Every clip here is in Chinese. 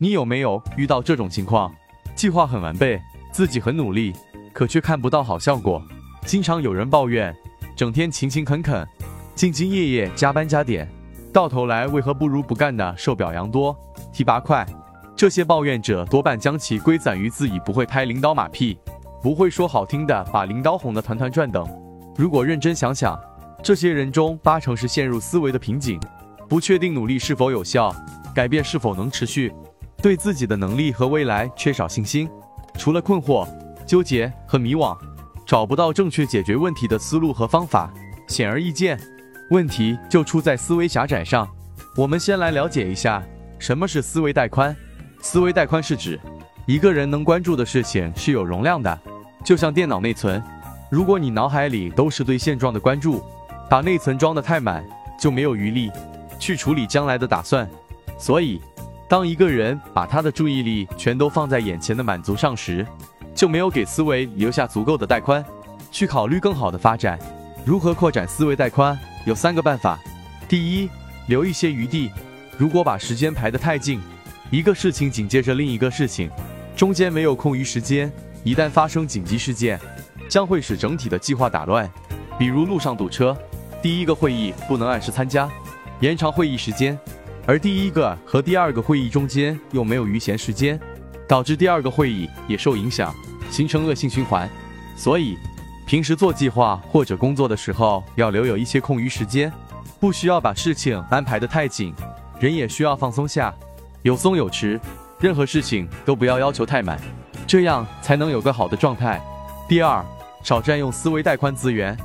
你有没有遇到这种情况？计划很完备，自己很努力，可却看不到好效果。经常有人抱怨，整天勤勤恳恳、兢兢业业、加班加点，到头来为何不如不干的受表扬多、提拔快？这些抱怨者多半将其归攒于自己不会拍领导马屁，不会说好听的，把领导哄得团团转等。如果认真想想，这些人中八成是陷入思维的瓶颈，不确定努力是否有效，改变是否能持续，对自己的能力和未来缺少信心。除了困惑、纠结和迷惘，找不到正确解决问题的思路和方法。显而易见，问题就出在思维狭窄上。我们先来了解一下什么是思维带宽。思维带宽是指一个人能关注的事情是有容量的，就像电脑内存。如果你脑海里都是对现状的关注，把内存装得太满，就没有余力去处理将来的打算。所以，当一个人把他的注意力全都放在眼前的满足上时，就没有给思维留下足够的带宽，去考虑更好的发展。如何扩展思维带宽？有三个办法。第一，留一些余地。如果把时间排得太近，一个事情紧接着另一个事情，中间没有空余时间。一旦发生紧急事件，将会使整体的计划打乱。比如路上堵车，第一个会议不能按时参加，延长会议时间，而第一个和第二个会议中间又没有余闲时间，导致第二个会议也受影响，形成恶性循环。所以，平时做计划或者工作的时候，要留有一些空余时间，不需要把事情安排得太紧，人也需要放松下。有松有弛，任何事情都不要要求太满，这样才能有个好的状态。第二，少占用思维带宽资源。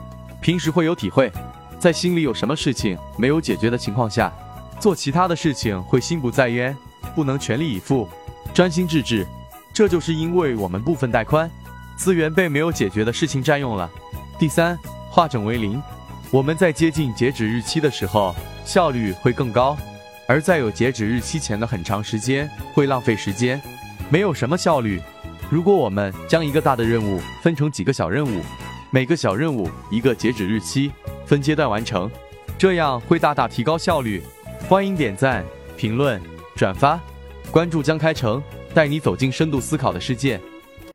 平时会有体会，在心里有什么事情没有解决的情况下，做其他的事情会心不在焉，不能全力以赴，专心致志。这就是因为我们部分带宽，资源被没有解决的事情占用了。第三，化整为零。我们在接近截止日期的时候，效率会更高。而在有截止日期前的很长时间会浪费时间，没有什么效率。如果我们将一个大的任务分成几个小任务，每个小任务一个截止日期，分阶段完成，这样会大大提高效率。欢迎点赞、评论、转发、关注江开成，带你走进深度思考的世界。